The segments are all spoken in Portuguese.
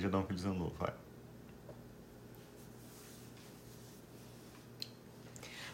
já dá um feliz ano novo, vai.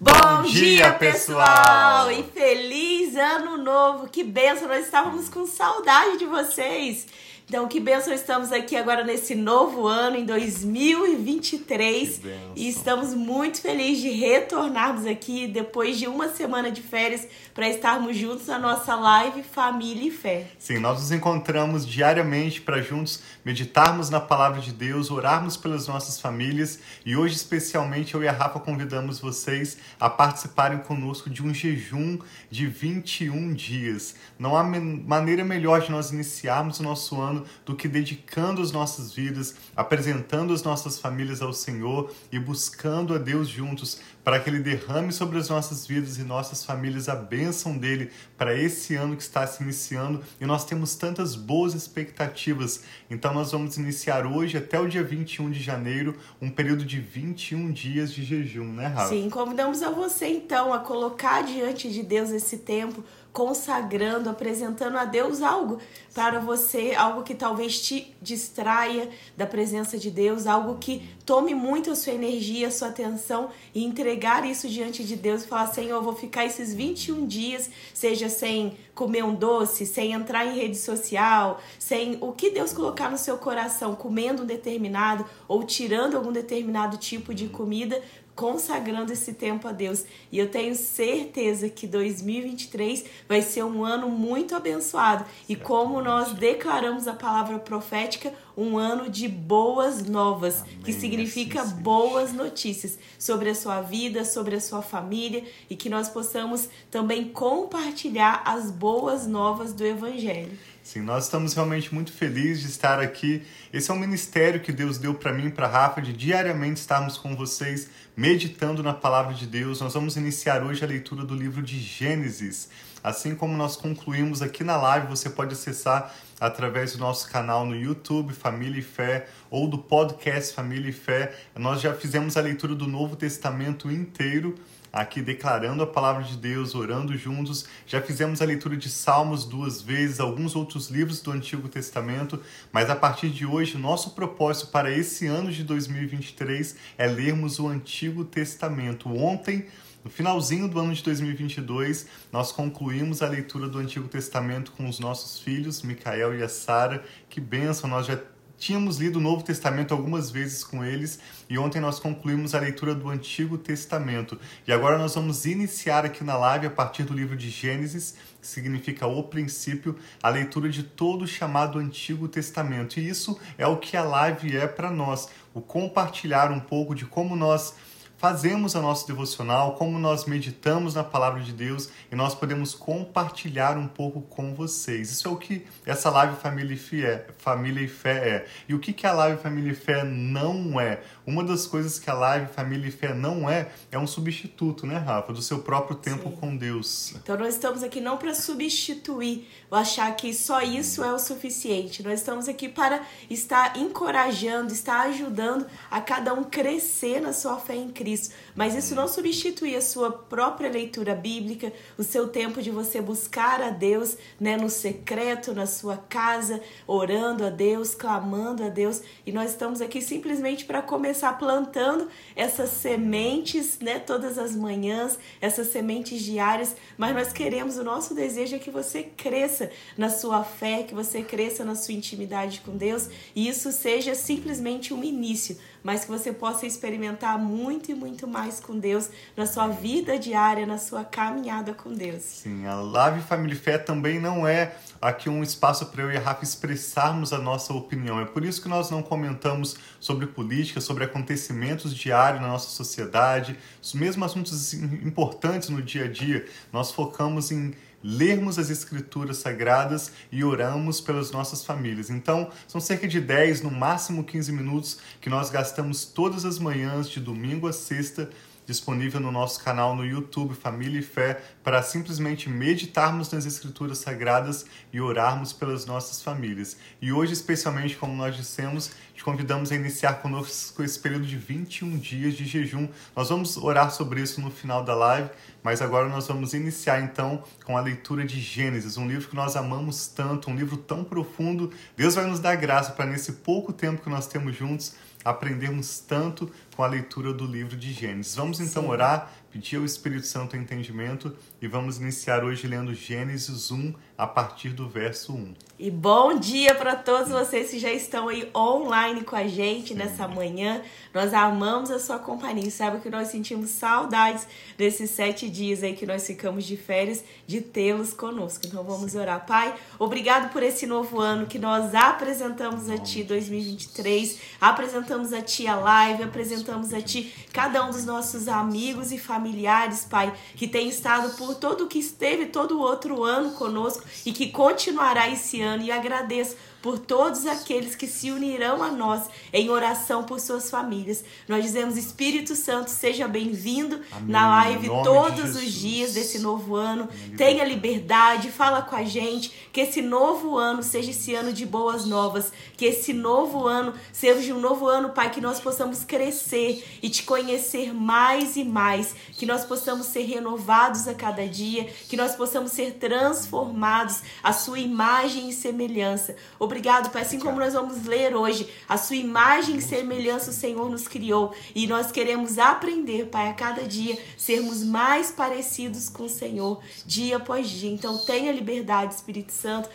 Bom dia, pessoal! E feliz ano novo! Que benção! Nós estávamos com saudade de vocês. Então, que benção estamos aqui agora nesse novo ano, em 2023. E estamos muito felizes de retornarmos aqui depois de uma semana de férias para estarmos juntos na nossa live Família e Fé. Sim, nós nos encontramos diariamente para juntos meditarmos na palavra de Deus, orarmos pelas nossas famílias e hoje, especialmente, eu e a Rafa convidamos vocês a participarem conosco de um jejum de 21 dias. Não há maneira melhor de nós iniciarmos o nosso ano do que dedicando as nossas vidas, apresentando as nossas famílias ao Senhor e buscando a Deus juntos para que Ele derrame sobre as nossas vidas e nossas famílias a bênção dele para esse ano que está se iniciando e nós temos tantas boas expectativas. Então, nós vamos iniciar hoje, até o dia 21 de janeiro, um período de 21 dias de jejum, né, Rafa? Sim, convidamos a você então a colocar diante de Deus esse tempo consagrando, apresentando a Deus algo para você, algo que talvez te distraia da presença de Deus, algo que tome muito a sua energia, a sua atenção e entregar isso diante de Deus e falar: Senhor, eu vou ficar esses 21 dias, seja sem comer um doce, sem entrar em rede social, sem o que Deus colocar no seu coração, comendo um determinado ou tirando algum determinado tipo de comida, consagrando esse tempo a Deus. E eu tenho certeza que 2023 vai ser um ano muito abençoado. E como nós declaramos a palavra profética, um ano de boas novas, Amém. que significa boas notícias sobre a sua vida, sobre a sua família e que nós possamos também compartilhar as boas novas do evangelho. Sim, nós estamos realmente muito felizes de estar aqui. Esse é um ministério que Deus deu para mim e para Rafa de diariamente estarmos com vocês meditando na palavra de Deus. Nós vamos iniciar hoje a leitura do livro de Gênesis. Assim como nós concluímos aqui na live, você pode acessar através do nosso canal no YouTube Família e Fé ou do podcast Família e Fé. Nós já fizemos a leitura do Novo Testamento inteiro aqui declarando a palavra de Deus, orando juntos. Já fizemos a leitura de Salmos duas vezes, alguns outros livros do Antigo Testamento, mas a partir de hoje, nosso propósito para esse ano de 2023 é lermos o Antigo Testamento. Ontem, no finalzinho do ano de 2022, nós concluímos a leitura do Antigo Testamento com os nossos filhos, Micael e a Sara. Que bênção! Nós já Tínhamos lido o Novo Testamento algumas vezes com eles e ontem nós concluímos a leitura do Antigo Testamento. E agora nós vamos iniciar aqui na live a partir do livro de Gênesis, que significa o princípio, a leitura de todo o chamado Antigo Testamento. E isso é o que a live é para nós, o compartilhar um pouco de como nós fazemos a nossa devocional, como nós meditamos na palavra de Deus e nós podemos compartilhar um pouco com vocês. Isso é o que essa live Família e Fé, Família e Fé é. E o que, que a live Família e Fé não é? Uma das coisas que a live Família e Fé não é, é um substituto, né, Rafa, do seu próprio tempo Sim. com Deus. Então nós estamos aqui não para substituir, ou achar que só isso é o suficiente. Nós estamos aqui para estar encorajando, estar ajudando a cada um crescer na sua fé em Cristo Mas isso não substitui a sua própria leitura bíblica, o seu tempo de você buscar a Deus, né, no secreto, na sua casa, orando a Deus, clamando a Deus. E nós estamos aqui simplesmente para começar plantando essas sementes, né, todas as manhãs, essas sementes diárias. Mas nós queremos, o nosso desejo é que você cresça na sua fé, que você cresça na sua intimidade com Deus e isso seja simplesmente um início mas que você possa experimentar muito e muito mais com Deus na sua vida diária, na sua caminhada com Deus. Sim, a Live Family Fé também não é aqui um espaço para eu e a Rafa expressarmos a nossa opinião. É por isso que nós não comentamos sobre política, sobre acontecimentos diários na nossa sociedade, os mesmos assuntos importantes no dia a dia. Nós focamos em lermos as escrituras sagradas e oramos pelas nossas famílias. Então, são cerca de 10, no máximo 15 minutos que nós gastamos todas as manhãs, de domingo a sexta, disponível no nosso canal no YouTube Família e Fé para simplesmente meditarmos nas Escrituras Sagradas e orarmos pelas nossas famílias. E hoje, especialmente, como nós dissemos, te convidamos a iniciar conosco esse período de 21 dias de jejum. Nós vamos orar sobre isso no final da live, mas agora nós vamos iniciar então com a leitura de Gênesis, um livro que nós amamos tanto, um livro tão profundo. Deus vai nos dar graça para nesse pouco tempo que nós temos juntos aprendermos tanto com a leitura do livro de Gênesis. Vamos então Sim. orar, pedir ao Espírito Santo entendimento e vamos iniciar hoje lendo Gênesis 1 a partir do verso 1. E bom dia para todos vocês que já estão aí online com a gente Sim. nessa manhã. Nós amamos a sua companhia. Sabe que nós sentimos saudades desses sete dias aí que nós ficamos de férias, de tê-los conosco. Então vamos orar. Pai, obrigado por esse novo ano que nós apresentamos a Ti, 2023. Apresentamos a Ti a live, apresentamos a Ti cada um dos nossos amigos e familiares, Pai, que tem estado por todo o que esteve todo o outro ano conosco e que continuará esse ano. E agradeço por todos aqueles que se unirão a nós em oração por suas famílias. Nós dizemos, Espírito Santo, seja bem-vindo na live todos os dias desse novo ano. Tenha liberdade, fala com a gente, que esse novo ano seja esse ano de boas novas, que esse novo ano seja um novo ano, Pai, que nós possamos crescer e te conhecer mais e mais, que nós possamos ser renovados a cada dia, que nós possamos ser transformados à sua imagem e semelhança. Obrigado, Pai. Assim como nós vamos ler hoje, a sua imagem e semelhança o Senhor nos criou. E nós queremos aprender, Pai, a cada dia sermos mais parecidos com o Senhor, dia após dia. Então, tenha liberdade, Espírito Santo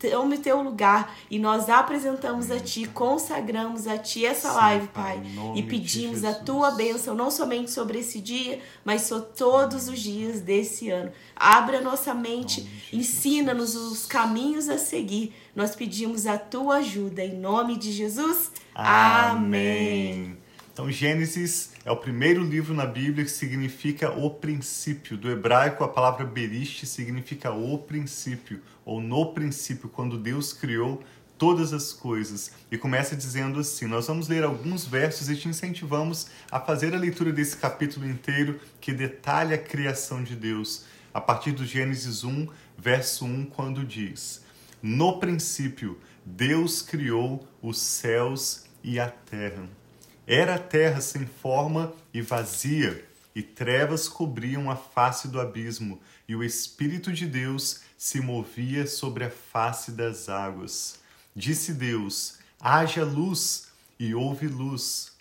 tome teu lugar e nós apresentamos a Ti, consagramos a Ti essa live, Pai, e pedimos a Tua bênção, não somente sobre esse dia, mas sobre todos os dias desse ano. Abra a nossa mente, ensina-nos os caminhos a seguir. Nós pedimos a Tua ajuda, em nome de Jesus. Amém. Então, Gênesis é o primeiro livro na Bíblia que significa o princípio. Do hebraico, a palavra beriste significa o princípio, ou no princípio, quando Deus criou todas as coisas. E começa dizendo assim: Nós vamos ler alguns versos e te incentivamos a fazer a leitura desse capítulo inteiro que detalha a criação de Deus. A partir do Gênesis 1, verso 1, quando diz: No princípio, Deus criou os céus e a terra. Era a terra sem forma e vazia, e trevas cobriam a face do abismo, e o Espírito de Deus se movia sobre a face das águas. Disse Deus: haja luz, e houve luz.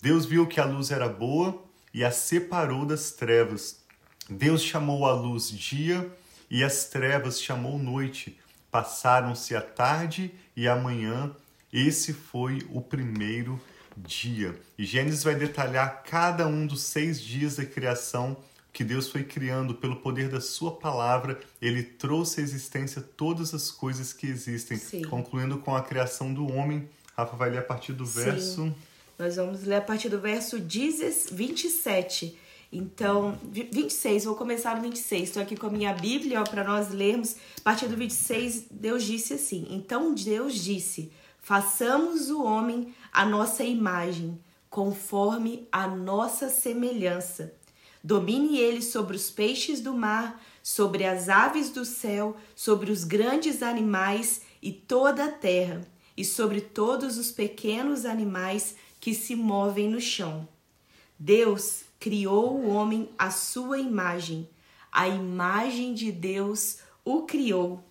Deus viu que a luz era boa e a separou das trevas. Deus chamou a luz dia e as trevas chamou noite. Passaram-se a tarde e a manhã. Esse foi o primeiro dia. E Gênesis vai detalhar cada um dos seis dias da criação que Deus foi criando pelo poder da sua palavra. Ele trouxe à existência todas as coisas que existem, Sim. concluindo com a criação do homem. Rafa vai ler a partir do verso. Sim. Nós vamos ler a partir do verso 27. Então, 26, vou começar no 26. Estou aqui com a minha Bíblia para nós lermos. A partir do 26, Deus disse assim: Então Deus disse: Façamos o homem a nossa imagem, conforme a nossa semelhança. Domine ele sobre os peixes do mar, sobre as aves do céu, sobre os grandes animais e toda a terra, e sobre todos os pequenos animais que se movem no chão. Deus criou o homem à sua imagem. A imagem de Deus o criou.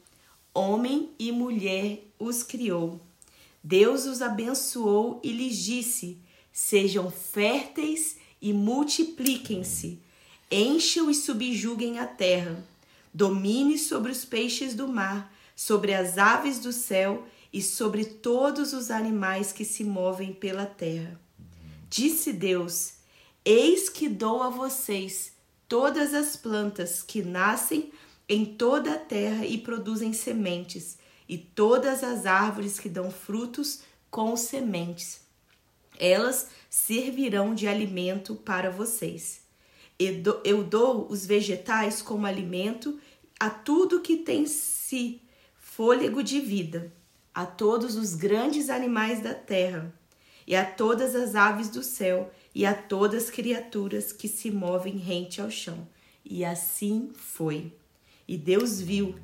Homem e mulher os criou. Deus os abençoou e lhes disse: Sejam férteis e multipliquem-se, encham e subjuguem a terra, domine sobre os peixes do mar, sobre as aves do céu e sobre todos os animais que se movem pela terra. Disse Deus: Eis que dou a vocês todas as plantas que nascem em toda a terra e produzem sementes e todas as árvores que dão frutos com sementes. Elas servirão de alimento para vocês. Eu dou os vegetais como alimento a tudo que tem si fôlego de vida, a todos os grandes animais da terra. e a todas as aves do céu, e a todas as criaturas que se movem rente ao chão. E assim foi. E Deus viu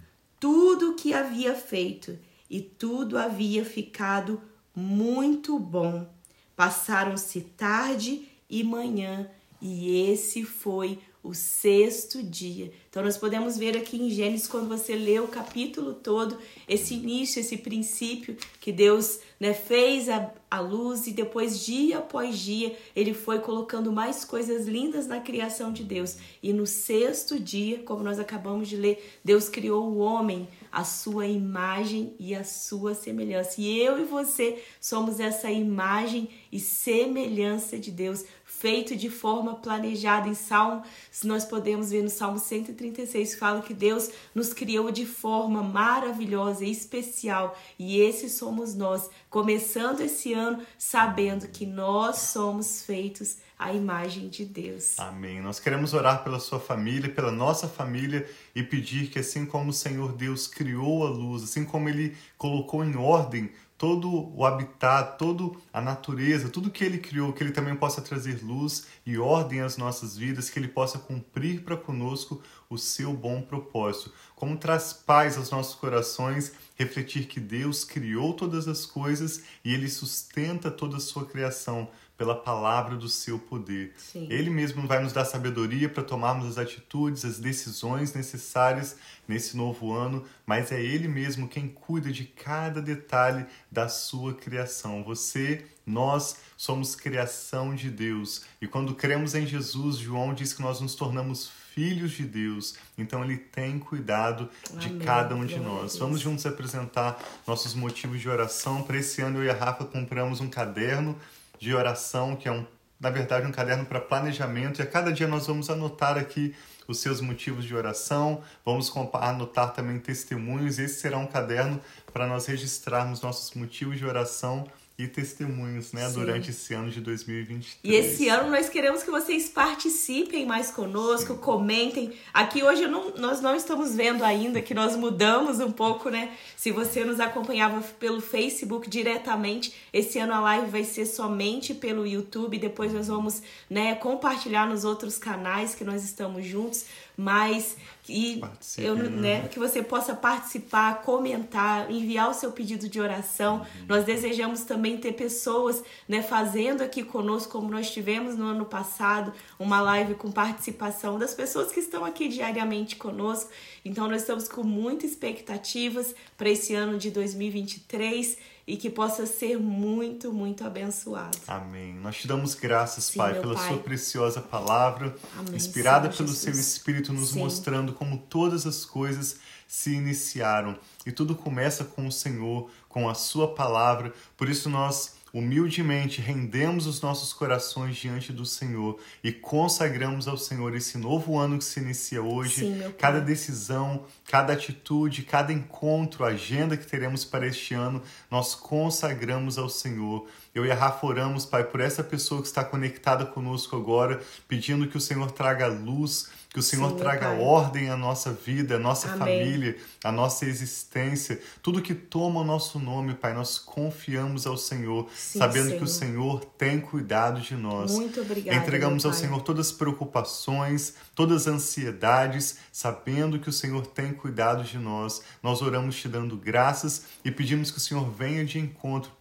tudo o que havia feito, e tudo havia ficado muito bom. Passaram-se tarde e manhã, e esse foi o sexto dia. Então, nós podemos ver aqui em Gênesis, quando você lê o capítulo todo, esse início, esse princípio que Deus né, fez a, a luz e depois, dia após dia, ele foi colocando mais coisas lindas na criação de Deus. E no sexto dia, como nós acabamos de ler, Deus criou o homem a sua imagem e a sua semelhança. E eu e você somos essa imagem e semelhança de Deus feito de forma planejada. Em Salmo, nós podemos ver no Salmo 136, fala que Deus nos criou de forma maravilhosa e especial. E esse somos nós, começando esse ano sabendo que nós somos feitos à imagem de Deus. Amém. Nós queremos orar pela sua família, pela nossa família e pedir que assim como o Senhor Deus criou a luz, assim como ele colocou em ordem todo o habitat, toda a natureza, tudo que ele criou, que ele também possa trazer luz e ordem às nossas vidas, que ele possa cumprir para conosco o seu bom propósito. Como traz paz aos nossos corações, refletir que Deus criou todas as coisas e ele sustenta toda a sua criação pela palavra do seu poder. Sim. Ele mesmo vai nos dar sabedoria para tomarmos as atitudes, as decisões necessárias nesse novo ano, mas é Ele mesmo quem cuida de cada detalhe da sua criação. Você, nós somos criação de Deus e quando cremos em Jesus, João diz que nós nos tornamos filhos de Deus. Então Ele tem cuidado de Amém. cada um de nós. Vamos juntos apresentar nossos motivos de oração. Para esse ano eu e a Rafa compramos um caderno de oração, que é um, na verdade um caderno para planejamento, e a cada dia nós vamos anotar aqui os seus motivos de oração, vamos anotar também testemunhos, esse será um caderno para nós registrarmos nossos motivos de oração e testemunhos, né, Sim. durante esse ano de 2023. E esse ano nós queremos que vocês participem mais conosco, Sim. comentem. Aqui hoje não, nós não estamos vendo ainda que nós mudamos um pouco, né? Se você nos acompanhava pelo Facebook diretamente, esse ano a live vai ser somente pelo YouTube, depois nós vamos, né, compartilhar nos outros canais que nós estamos juntos mas e eu, né, né, que você possa participar, comentar, enviar o seu pedido de oração. Uhum. Nós desejamos também ter pessoas né, fazendo aqui conosco, como nós tivemos no ano passado, uma live com participação das pessoas que estão aqui diariamente conosco. Então, nós estamos com muitas expectativas para esse ano de 2023 e que possa ser muito, muito abençoado. Amém. Nós te damos graças, Sim, Pai, pela pai. sua preciosa palavra, Amém, inspirada Senhor pelo Jesus. seu Espírito, nos Sim. mostrando como todas as coisas se iniciaram. E tudo começa com o Senhor, com a sua palavra. Por isso nós humildemente rendemos os nossos corações diante do Senhor e consagramos ao Senhor esse novo ano que se inicia hoje, Sim, cada decisão, cada atitude, cada encontro, agenda que teremos para este ano, nós consagramos ao Senhor. Eu e a Rafa oramos, Pai, por essa pessoa que está conectada conosco agora, pedindo que o Senhor traga luz que o Senhor Sim, traga ordem à nossa vida, à nossa Amém. família, à nossa existência. Tudo que toma o nosso nome, Pai, nós confiamos ao Senhor, Sim, sabendo Senhor. que o Senhor tem cuidado de nós. Muito obrigada. Entregamos ao Senhor todas as preocupações, todas as ansiedades, sabendo que o Senhor tem cuidado de nós. Nós oramos te dando graças e pedimos que o Senhor venha de encontro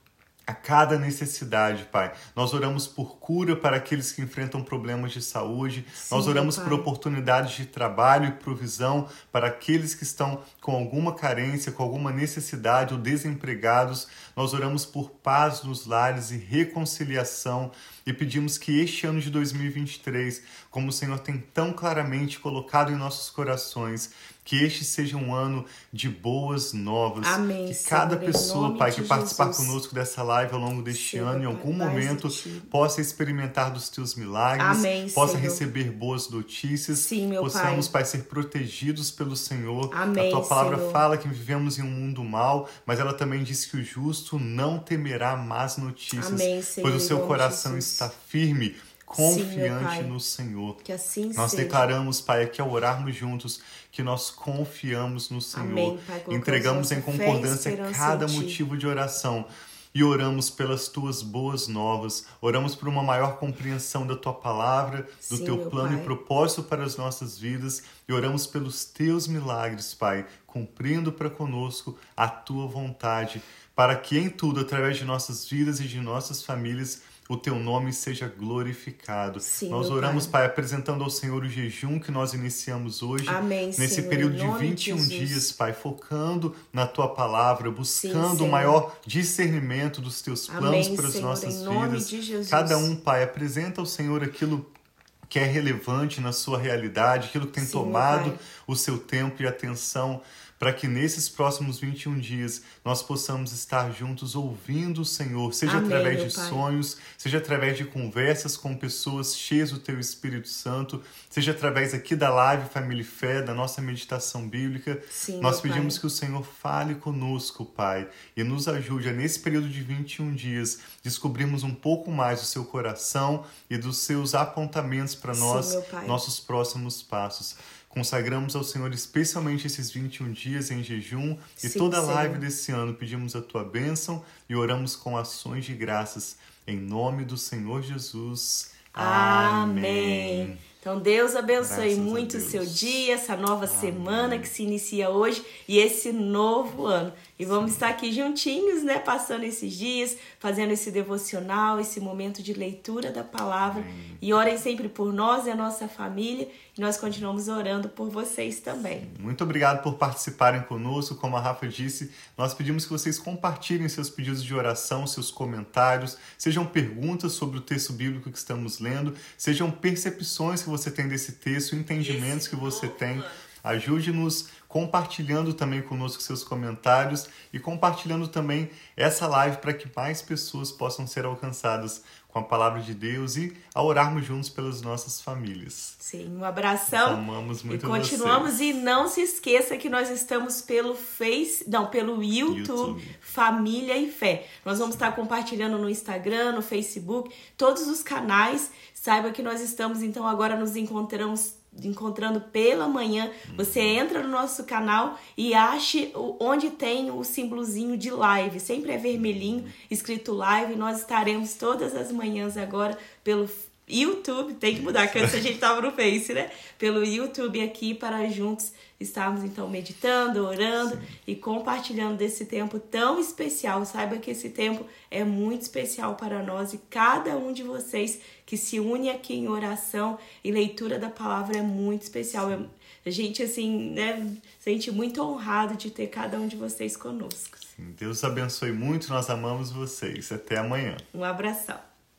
a cada necessidade, Pai. Nós oramos por cura para aqueles que enfrentam problemas de saúde. Sim, Nós oramos pai. por oportunidades de trabalho e provisão para aqueles que estão com alguma carência, com alguma necessidade ou desempregados. Nós oramos por paz nos lares e reconciliação e pedimos que este ano de 2023, como o Senhor tem tão claramente colocado em nossos corações, que este seja um ano de boas novas. Amém, que cada Senhor, pessoa, Pai, que participar conosco dessa live ao longo deste Senhor, ano, em algum Pai, momento, possa experimentar dos teus milagres, Amém, possa Senhor. receber boas notícias, Sim, meu possamos, Pai. Pai, ser protegidos pelo Senhor. Amém, A tua palavra fala que vivemos em um mundo mau, mas ela também diz que o justo não temerá más notícias, Amém, Senhor, pois o seu coração está firme confiante Sim, no Senhor. Que assim nós seja. declaramos, Pai, que ao orarmos juntos, que nós confiamos no Senhor. Amém, Pai, Entregamos em concordância cada motivo de oração e oramos pelas tuas boas novas, oramos por uma maior compreensão da tua palavra, do Sim, teu plano Pai. e propósito para as nossas vidas e oramos pelos teus milagres, Pai, cumprindo para conosco a tua vontade, para que em tudo, através de nossas vidas e de nossas famílias, o teu nome seja glorificado. Sim, nós oramos, Pai. Pai, apresentando ao Senhor o jejum que nós iniciamos hoje, Amém, nesse Senhor, período de nome de 21 Jesus. dias, Pai, focando na tua palavra, buscando o maior discernimento dos teus planos Amém, para as Senhor, nossas em nome vidas. de Jesus. Cada um, Pai, apresenta ao Senhor aquilo que é relevante na sua realidade, aquilo que tem Sim, tomado Pai. o seu tempo e atenção, para que nesses próximos 21 dias nós possamos estar juntos ouvindo o Senhor, seja Amém, através de Pai. sonhos, seja através de conversas com pessoas cheias do teu Espírito Santo, seja através aqui da live Família e Fé, da nossa meditação bíblica. Sim, nós pedimos Pai. que o Senhor fale conosco, Pai, e nos ajude a, nesse período de 21 dias descobrirmos um pouco mais do seu coração e dos seus apontamentos para Sim, nós, Pai. nossos próximos passos. Consagramos ao Senhor especialmente esses 21 dias em jejum e Sim, toda a live desse ano. Pedimos a tua bênção e oramos com ações de graças. Em nome do Senhor Jesus. Amém. Então Deus abençoe Graças muito o seu dia, essa nova semana que se inicia hoje e esse novo ano. E vamos estar aqui juntinhos, né, passando esses dias, fazendo esse devocional, esse momento de leitura da palavra. E orem sempre por nós e a nossa família, e nós continuamos orando por vocês também. Muito obrigado por participarem conosco. Como a Rafa disse, nós pedimos que vocês compartilhem seus pedidos de oração, seus comentários, sejam perguntas sobre o texto bíblico que estamos lendo, sejam percepções que você tem desse texto, entendimentos que você tem. Ajude-nos compartilhando também conosco seus comentários e compartilhando também essa live para que mais pessoas possam ser alcançadas com a palavra de Deus e a orarmos juntos pelas nossas famílias. Sim, um abração. Nós amamos muito e continuamos vocês. e não se esqueça que nós estamos pelo Face, não, pelo YouTube, YouTube. Família e Fé. Nós vamos estar compartilhando no Instagram, no Facebook, todos os canais. Saiba que nós estamos então agora nos encontramos encontrando pela manhã. Você entra no nosso canal e ache onde tem o símbolozinho de live. Sempre é vermelhinho, escrito live. Nós estaremos todas as manhãs agora pelo YouTube, tem que mudar, que antes a gente tava no Face, né? Pelo YouTube aqui para juntos estarmos então meditando, orando e compartilhando desse tempo tão especial. Saiba que esse tempo é muito especial para nós e cada um de vocês que se une aqui em oração e leitura da palavra é muito especial. É- A gente, assim, né, sente muito honrado de ter cada um de vocês conosco. Deus abençoe muito, nós amamos vocês. Até amanhã. Um abração.